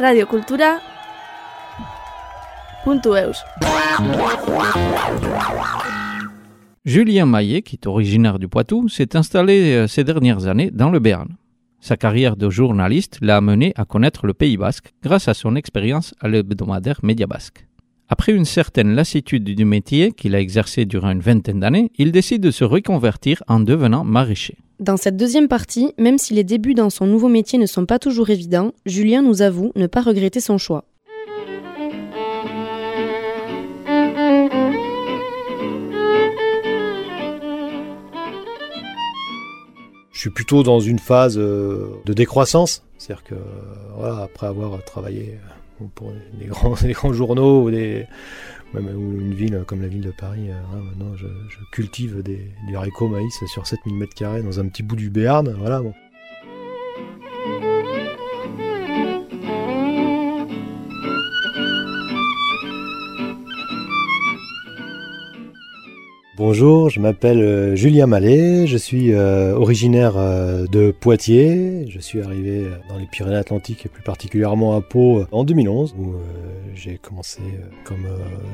Radio Cultura. Eus. Julien Maillet, qui est originaire du Poitou, s'est installé euh, ces dernières années dans le Béarn. Sa carrière de journaliste l'a amené à connaître le Pays basque grâce à son expérience à l'hebdomadaire Média Basque. Après une certaine lassitude du métier qu'il a exercé durant une vingtaine d'années, il décide de se reconvertir en devenant maraîcher. Dans cette deuxième partie, même si les débuts dans son nouveau métier ne sont pas toujours évidents, Julien nous avoue ne pas regretter son choix. je suis plutôt dans une phase euh, de décroissance. C'est-à-dire que, voilà, après avoir travaillé euh, pour des grands, grands journaux ou, des, même une ville comme la ville de Paris, euh, maintenant je, cultive des, des, haricots maïs sur 7000 m2 dans un petit bout du Béarn. Voilà. Bonjour, je m'appelle euh, Julien Mallet, je suis euh, originaire euh, de Poitiers. Je suis arrivé dans les Pyrénées-Atlantiques et plus particulièrement à Pau en 2011 où j'ai commencé comme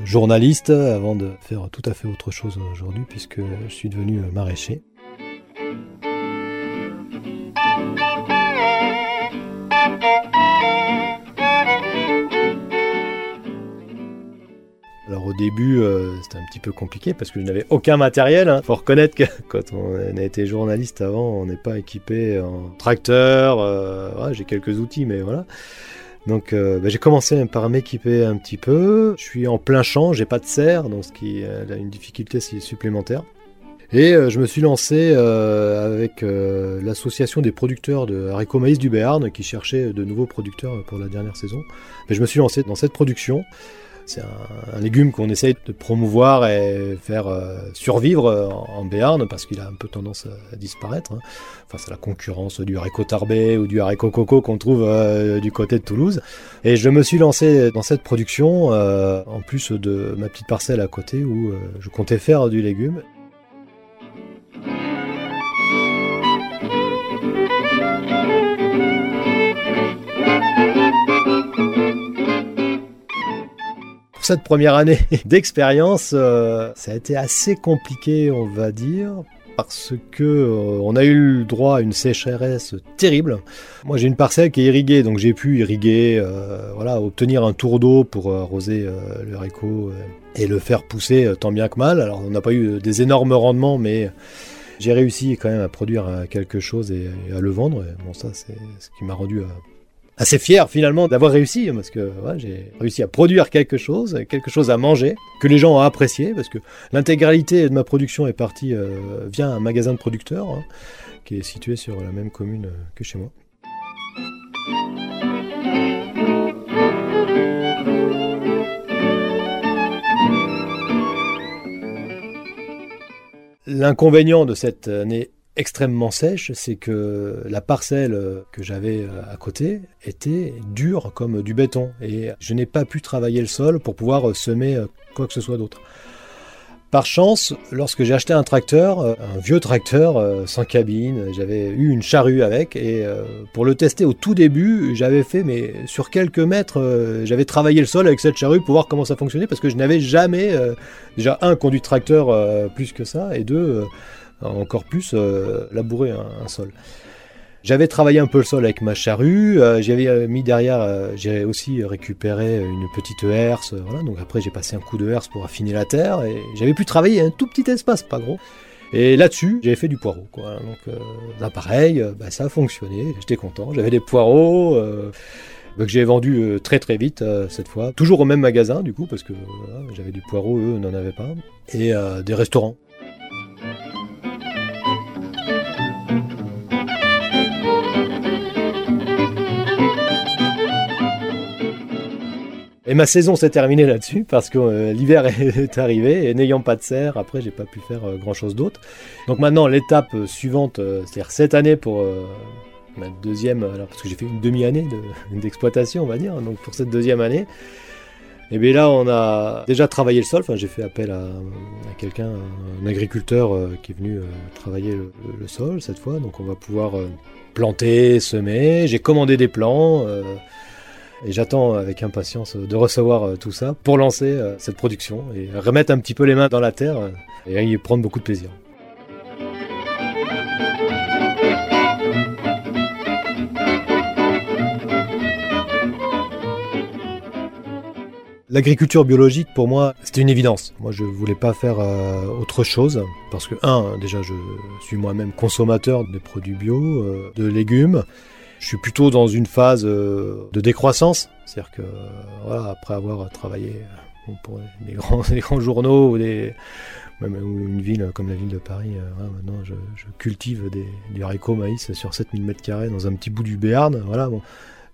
journaliste avant de faire tout à fait autre chose aujourd'hui puisque je suis devenu maraîcher. Au début, euh, c'était un petit peu compliqué parce que je n'avais aucun matériel. Il hein. faut reconnaître que quand on a été journaliste avant, on n'est pas équipé en tracteur. Euh, j'ai quelques outils, mais voilà. Donc euh, bah, j'ai commencé par m'équiper un petit peu. Je suis en plein champ, j'ai pas de serre, donc ce qui a une difficulté supplémentaire. Et je me suis lancé avec l'association des producteurs de haricots maïs du Béarn qui cherchait de nouveaux producteurs pour la dernière saison. Je me suis lancé dans cette production. C'est un, légume qu'on essaye de promouvoir et faire euh, survivre en, Béarn parce qu'il a un peu tendance à, disparaître hein, face à la concurrence du haricot tarbé ou du haricot coco qu'on trouve euh, du côté de Toulouse. Et je me suis lancé dans cette production euh, en plus de ma petite parcelle à côté où je comptais faire du légume. Cette première année d'expérience, euh, ça a été assez compliqué, on va dire, parce que euh, on a eu le droit à une sécheresse terrible. Moi, j'ai une parcelle qui est irriguée, donc j'ai pu irriguer, euh, voilà, obtenir un tour d'eau pour arroser le haricot et le faire pousser tant bien que mal. Alors, on n'a pas eu des énormes rendements, mais j'ai réussi quand même à produire quelque chose et, à le vendre. bon, ça, c'est ce qui m'a rendu assez fier finalement d'avoir réussi, parce que j'ai réussi à produire quelque chose, quelque chose à manger, que les gens ont apprécié, parce que l'intégralité de ma production est partie euh, via un magasin de producteurs, hein, qui est situé sur la même commune euh, que chez moi. L'inconvénient de cette année extrêmement sèche, c'est que la parcelle que j'avais euh, à côté était dure comme du béton et je n'ai pas pu travailler le sol pour pouvoir semer euh, quoi que ce soit d'autre. Par chance, lorsque j'ai acheté un tracteur, euh, un vieux tracteur sans cabine, j'avais eu une charrue avec et pour le tester au tout début, j'avais fait, mais sur quelques mètres, j'avais travaillé le sol avec cette charrue pour voir comment ça fonctionnait parce que je n'avais jamais, déjà un, conduit tracteur plus que ça et deux, encore plus euh, labourer un, sol. J'avais travaillé un peu le sol avec ma charrue, euh, j'avais euh, mis derrière, j'ai aussi récupéré une petite herse, voilà, donc après j'ai passé un coup de herse pour affiner la terre, et j'avais pu travailler un tout petit espace, pas gros. Et là-dessus, j'avais fait du poireau. Quoi. Donc là, pareil, bah, ça a fonctionné, j'étais content, j'avais des poireaux que j'ai vendu très très vite cette fois, toujours au même magasin du coup, parce que j'avais du poireau, eux n'en avaient pas, et des restaurants. Et ma saison s'est terminée là-dessus parce que euh, l'hiver est arrivé et n'ayant pas de serre, après j'ai pas pu faire euh, grand chose d'autre. Donc maintenant l'étape euh, suivante, c'est-à-dire cette année pour ma deuxième, alors parce que j'ai fait une demi-année d'exploitation on va dire, donc pour cette deuxième année, Et bien là, on a déjà travaillé le sol. Enfin, j'ai fait appel à, quelqu'un, un agriculteur qui est venu travailler le, sol cette fois. Donc, on va pouvoir planter, semer. J'ai commandé des plants. Et j'attends avec impatience de recevoir tout ça pour lancer cette production et remettre un petit peu les mains dans la terre et y prendre beaucoup de plaisir. L'agriculture biologique, pour moi, c'était une évidence. Moi, je voulais pas faire euh, autre chose parce que, un, déjà, je suis moi-même consommateur de produits bio, euh, de légumes. Je suis plutôt dans une phase euh, de décroissance, c'est-à-dire que, voilà, après avoir travaillé pour des grands, journaux ou des, même une ville comme la ville de Paris, maintenant je, cultive des, du haricot maïs sur 7000 m2 dans un petit bout du Béarn. Voilà, bon.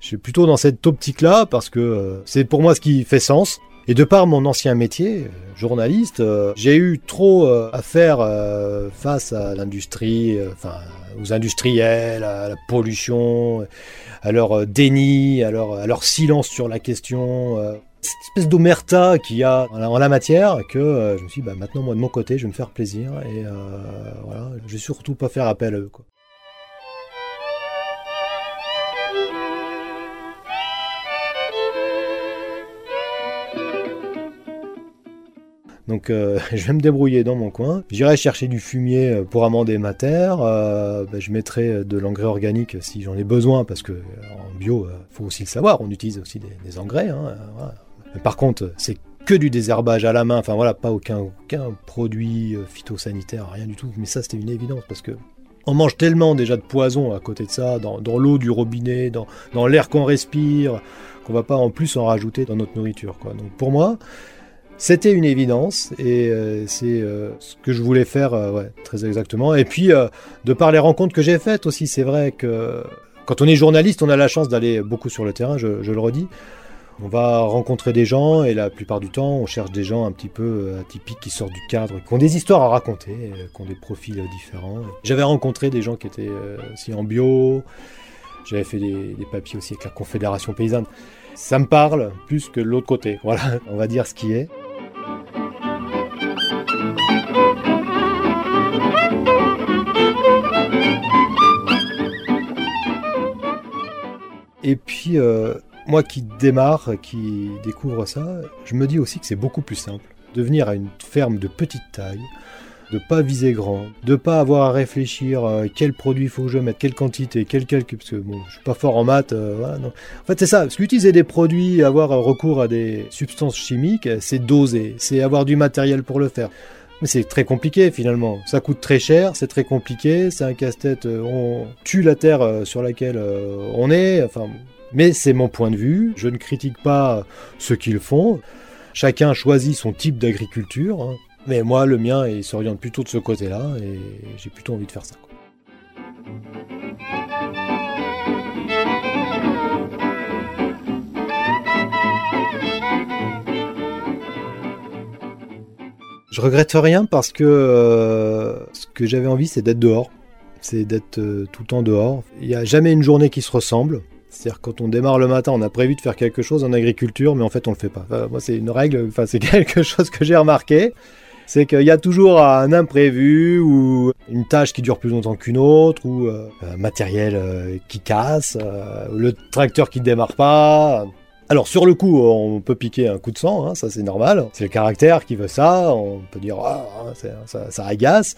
Je suis plutôt dans cette optique-là parce que euh, c'est pour moi ce qui fait sens. Et de par mon ancien métier, euh, journaliste, euh, j'ai eu trop à faire face à l'industrie, enfin aux industriels, à la pollution, à leur déni, à leur, à leur silence sur la question. cette espèce d'omerta qu'il y a en la matière que je me suis dit, bah, maintenant moi de mon côté je vais me faire plaisir et voilà, je vais surtout pas faire appel à eux. Quoi. Donc euh, je vais me débrouiller dans mon coin. J'irai chercher du fumier euh, pour amender ma terre. Euh, ben, je mettrai de l'engrais organique si j'en ai besoin, parce que en bio, faut aussi le savoir, on utilise aussi des, engrais. Hein, par contre, c'est que du désherbage à la main, enfin voilà, pas aucun, produit phytosanitaire, rien du tout. Mais ça, c'était une évidence, parce que on mange tellement déjà de poison à côté de ça, dans, l'eau du robinet, dans, l'air qu'on respire, qu'on va pas en plus en rajouter dans notre nourriture. Donc pour moi, c'était une évidence et euh, c'est euh, ce que je voulais faire euh, très exactement. Et puis, de par les rencontres que j'ai faites aussi, c'est vrai que quand on est journaliste, on a la chance d'aller beaucoup sur le terrain, je, le redis. On va rencontrer des gens et la plupart du temps, on cherche des gens un petit peu atypiques qui sortent du cadre, qui ont des histoires à raconter, qui ont des profils différents. J'avais rencontré des gens qui étaient aussi en bio, j'avais fait des papiers aussi avec la Confédération paysanne. Ça me parle plus que l'autre côté. Voilà, on va dire ce qui est. Et puis, euh, moi qui démarre, qui découvre ça, je me dis aussi que c'est beaucoup plus simple de venir à une ferme de petite taille, de pas viser grand, de pas avoir à réfléchir euh, quel produit faut que je mette, quelle quantité, quel calcul, parce que bon, je suis pas fort en maths, euh. En fait, c'est ça, parce qu'utiliser des produits, avoir recours à des substances chimiques, c'est doser, c'est avoir du matériel pour le faire. C'est très compliqué finalement. Ça coûte très cher, c'est très compliqué, c'est un casse-tête. Euh, on tue la terre euh, sur laquelle euh, on est. Enfin, mais c'est mon point de vue. Je ne critique pas ce qu'ils font. Chacun choisit son type d'agriculture. Hein. Mais moi, le mien, il s'oriente plutôt de ce côté-là et j'ai plutôt envie de faire ça. Je regrette rien parce que euh, ce que j'avais envie, c'est d'être dehors. C'est d'être euh, tout le temps dehors. Il n'y a jamais une journée qui se ressemble. C'est-à-dire quand on démarre le matin, on a prévu de faire quelque chose en agriculture, mais en fait on le fait pas. moi c'est une règle, enfin c'est quelque chose que j'ai remarqué, c'est qu'il y a toujours un imprévu ou une tâche qui dure plus longtemps qu'une autre ou euh, un matériel qui casse, le tracteur qui ne démarre pas. Alors sur le coup, on peut piquer un coup de sang, hein, ça c'est normal. C'est le caractère qui veut ça. On peut dire ah, ça, ça, agace.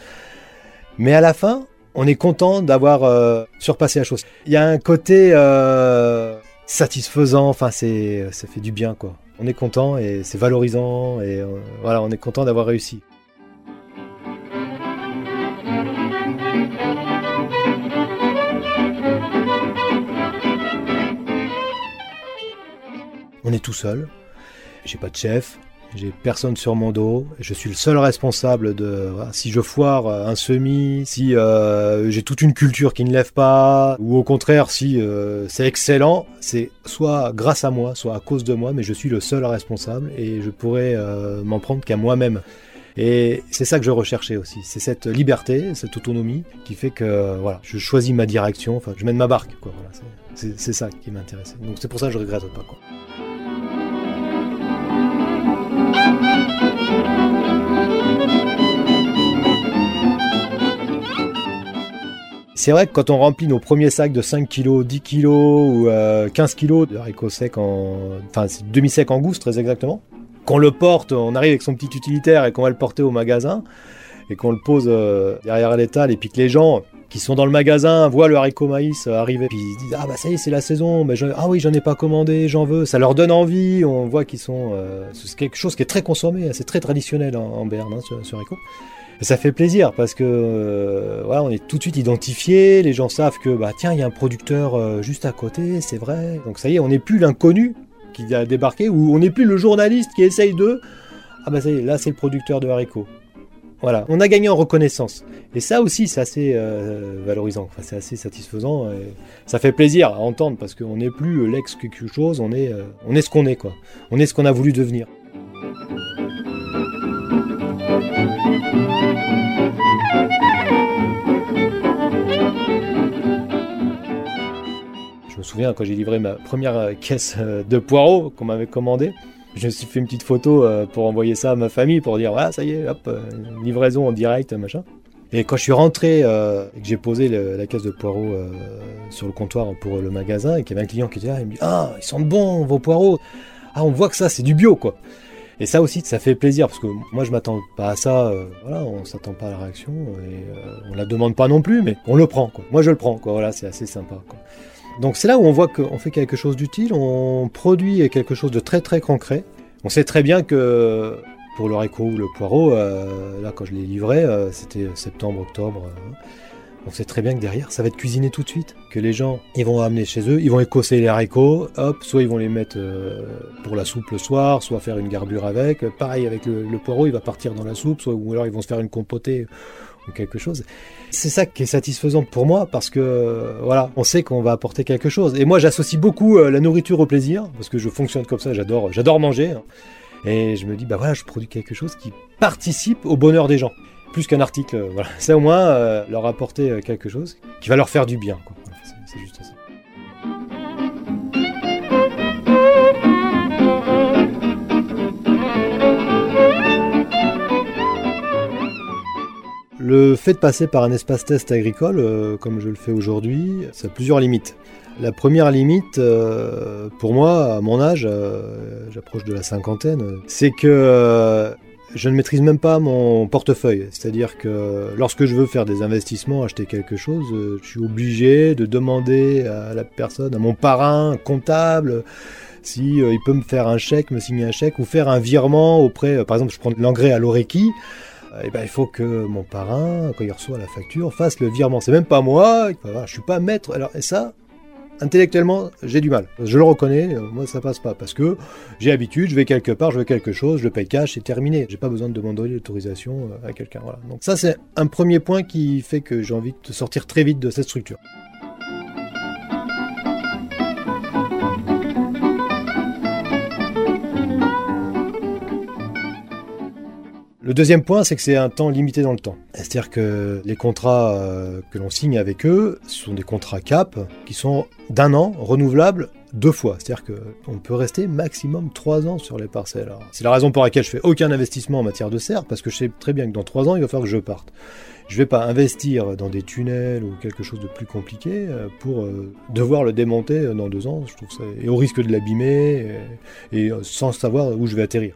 Mais à la fin, on est content d'avoir euh, surpassé la chose. Il y a un côté euh, satisfaisant. Enfin, ça fait du bien quoi. On est content et c'est valorisant et euh, voilà, on est content d'avoir réussi. On est tout seul. J'ai pas de chef, j'ai personne sur mon dos. Je suis le seul responsable de si je foire un semis, si euh, j'ai toute une culture qui ne lève pas, ou au contraire si euh, c'est excellent, c'est soit grâce à moi, soit à cause de moi, mais je suis le seul responsable et je pourrais euh, m'en prendre qu'à moi-même. Et c'est ça que je recherchais aussi, c'est cette liberté, cette autonomie qui fait que voilà, je choisis ma direction, enfin je mène ma barque. Quoi, c'est ça qui m'intéressait. Donc c'est pour ça que je regrette pas. Quoi. C'est vrai que quand on remplit nos premiers sacs de 5 kg, 10 kg ou 15 kg de haricots secs en. Enfin, demi-sec en gousse, très exactement. Qu'on le porte, on arrive avec son petit utilitaire et qu'on va le porter au magasin et qu'on le pose derrière l'étal et puis que les gens qui sont dans le magasin, voient le haricot maïs arriver, puis ils disent Ah bah ça y est, c'est la saison, mais ah oui, j'en ai pas commandé, j'en veux. Ça leur donne envie, on voit qu'ils sont. Euh, c'est quelque chose qui est très consommé, c'est très traditionnel en, Berne, hein, ce, haricot. Ça fait plaisir parce que euh, on est tout de suite identifié, les gens savent que bah tiens, il y a un producteur euh, juste à côté, c'est vrai. Donc ça y est, on n'est plus l'inconnu qui a débarqué, ou on n'est plus le journaliste qui essaye de. Ah bah ça y est, là c'est le producteur de haricots. Voilà, on a gagné en reconnaissance. Et ça aussi, c'est assez euh, valorisant, c'est assez satisfaisant. ça fait plaisir à entendre parce qu'on n'est plus l'ex quelque chose, on est, on est ce qu'on est, quoi. On est ce qu'on a voulu devenir. Je me souviens quand j'ai livré ma première caisse de poireaux qu'on m'avait commandé. Je me suis fait une petite photo euh, pour envoyer ça à ma famille pour dire voilà, ça y est, hop, euh, livraison en direct, machin. Et quand je suis rentré euh, et que j'ai posé la caisse de poireaux sur le comptoir pour le magasin et qu'il y avait un client qui était là, il me dit Ah, ils sentent bon vos poireaux Ah, on voit que ça, c'est du bio quoi. Et ça aussi, ça fait plaisir parce que moi je m'attends pas à ça, voilà, on s'attend pas à la réaction et on la demande pas non plus, mais on le prend quoi. Moi je le prends quoi, voilà, c'est assez sympa quoi. Donc c'est là où on voit qu'on fait quelque chose d'utile, on produit quelque chose de très très concret. On sait très bien que pour le haricot ou le poireau, euh, là quand je l'ai livré, euh, c'était septembre, octobre. Euh, on sait très bien que derrière, ça va être cuisiné tout de suite. Que les gens, ils vont amener chez eux, ils vont écosser les haricots, hop, soit ils vont les mettre pour la soupe le soir, soit faire une garbure avec. Pareil avec le, le poireau, il va partir dans la soupe, soit ou alors ils vont se faire une compotée quelque chose. C'est ça qui est satisfaisant pour moi parce que voilà, on sait qu'on va apporter quelque chose. Et moi, j'associe beaucoup euh, la nourriture au plaisir parce que je fonctionne comme ça. J'adore, j'adore manger. Hein. Et je me dis bah voilà, je produis quelque chose qui participe au bonheur des gens, plus qu'un article. Euh, voilà, c'est au moins euh, leur apporter quelque chose qui va leur faire du bien. c'est juste ça. Le fait de passer par un espace test agricole, euh, comme je le fais aujourd'hui, ça a plusieurs limites. La première limite, euh, pour moi, à mon âge, euh, j'approche de la cinquantaine, c'est que je ne maîtrise même pas mon portefeuille. C'est-à-dire que lorsque je veux faire des investissements, acheter quelque chose, je suis obligé de demander à la personne, à mon parrain comptable, si il peut me faire un chèque, me signer un chèque ou faire un virement auprès, par exemple, je prends l'engrais à l'Oreki. Eh ben, il faut que mon parrain, quand il reçoit la facture, fasse le virement. C'est même pas moi, je suis pas maître. Alors, et ça, intellectuellement, j'ai du mal. Je le reconnais, euh, moi ça passe pas parce que j'ai l'habitude, je vais quelque part, je veux quelque chose, je paye cash, c'est terminé. J'ai pas besoin de demander l'autorisation euh, à quelqu'un. Voilà. Donc ça c'est un premier point qui fait que j'ai envie de sortir très vite de cette structure. Le deuxième point, c'est que c'est un temps limité dans le temps. C'est-à-dire que les contrats euh, que l'on signe avec eux sont des contrats CAP qui sont d'un an, renouvelables deux fois. C'est-à-dire qu'on peut rester maximum trois ans sur les parcelles. C'est la raison pour laquelle je fais aucun investissement en matière de serre, parce que je sais très bien que dans trois ans, il va falloir que je parte. Je ne vais pas investir dans des tunnels ou quelque chose de plus compliqué euh, pour euh, devoir le démonter dans deux ans. Je trouve ça... Et au risque de l'abîmer et sans savoir où je vais atterrir.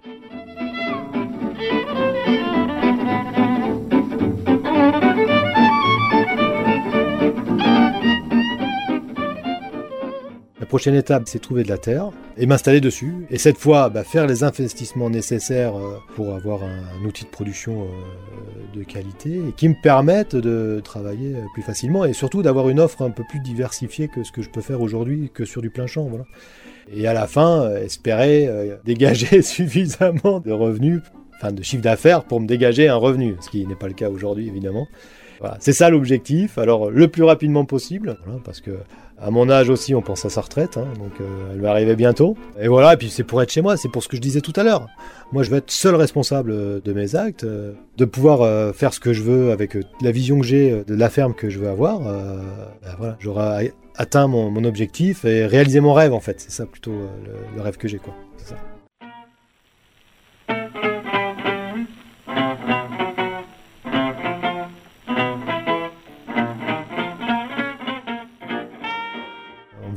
Prochaine étape, c'est trouver de la terre et m'installer dessus. Et cette fois, bah, faire les investissements nécessaires euh, pour avoir un, outil de production euh, de qualité et qui me permettent de travailler euh, plus facilement et surtout d'avoir une offre un peu plus diversifiée que ce que je peux faire aujourd'hui que sur du plein champ. Et à la fin, espérer dégager suffisamment de revenus, enfin de chiffre d'affaires pour me dégager un revenu, ce qui n'est pas le cas aujourd'hui évidemment. C'est ça l'objectif. Alors le plus rapidement possible, parce que à mon âge aussi, on pense à sa retraite, hein, donc euh, elle va arriver bientôt. Et voilà, et puis c'est pour être chez moi, c'est pour ce que je disais tout à l'heure. Moi, je veux être seul responsable de mes actes, euh, de pouvoir euh, faire ce que je veux avec la vision que j'ai de la ferme que je veux avoir. Ben voilà, j'aurai atteint mon, objectif et réalisé mon rêve en fait. C'est ça plutôt le, rêve que j'ai, quoi.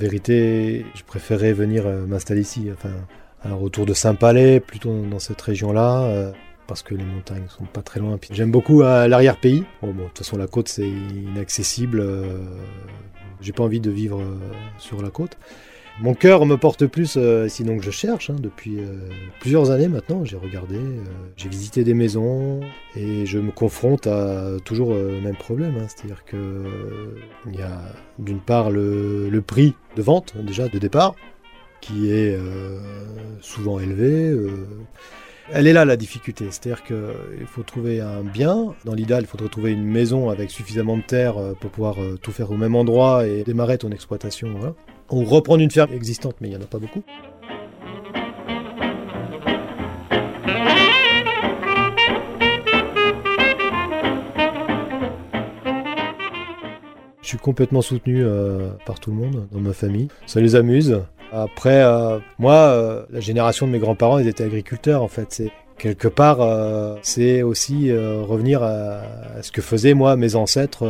Vérité, je préférais venir m'installer ici. Enfin, alors autour de Saint-Palais, plutôt dans cette région-là parce que les montagnes sont pas très loin. J'aime beaucoup l'arrière-pays. Bon, bon, de toute façon, la côte, c'est inaccessible. J'ai pas envie de vivre sur la côte. Mon cœur me porte plus, euh, sinon que je cherche, hein, depuis euh, plusieurs années maintenant. J'ai regardé, euh, j'ai visité des maisons et je me confronte à toujours le même problème. Hein. C'est-à-dire que il y a d'une part le, prix de vente, déjà de départ, qui est souvent élevé. Elle est là la difficulté, c'est-à-dire qu'il faut trouver un bien. Dans l'idéal, il faudrait trouver une maison avec suffisamment de terre pour pouvoir tout faire au même endroit et démarrer ton exploitation. Voilà ou reprendre une ferme existante, mais il n'y en a pas beaucoup. Je suis complètement soutenu euh, par tout le monde dans ma famille. Ça les amuse. Après, euh, moi, euh, la génération de mes grands-parents, ils étaient agriculteurs en fait. C'est quelque part, c'est aussi revenir à, ce que faisaient moi mes ancêtres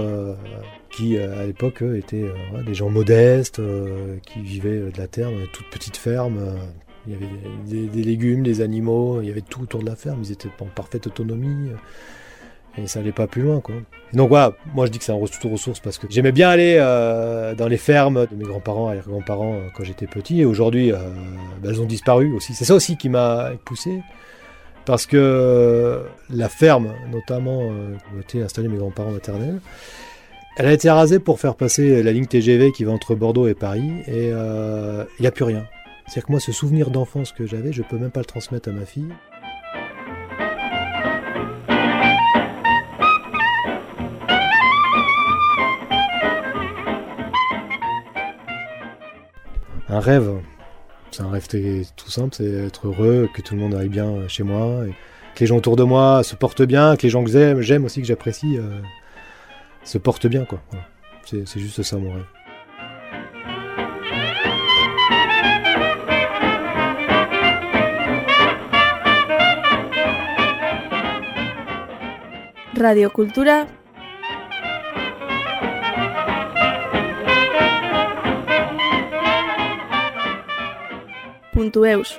qui euh, à l'époque étaient euh, des gens modestes, euh, qui vivaient de la terre toute petite ferme. Il y avait des, légumes, des animaux, il y avait tout autour de la ferme, ils étaient en parfaite autonomie. Et ça n'allait pas plus loin, quoi. donc voilà, moi je dis que c'est un retour aux sources parce que j'aimais bien aller dans les fermes de mes grands-parents, arrière-grands-parents quand j'étais petit. Et aujourd'hui, bah, elles ont disparu aussi. C'est ça aussi qui m'a poussé. Parce que la ferme, notamment, où étaient installés mes grands-parents maternels, elle a été rasée pour faire passer la ligne TGV qui va entre Bordeaux et Paris, et il euh, n'y a plus rien. C'est-à-dire que moi, ce souvenir d'enfance que j'avais, je peux même pas le transmettre à ma fille. Un rêve, c'est un rêve tout simple, c'est être heureux, que tout le monde aille bien chez moi, que les gens autour de moi se portent bien, que les gens que j'aime, j'aime aussi, que j'apprécie, euh, se porte bien, quoi. C'est juste ça mon rêve. Radio Cultura. Punto Eus.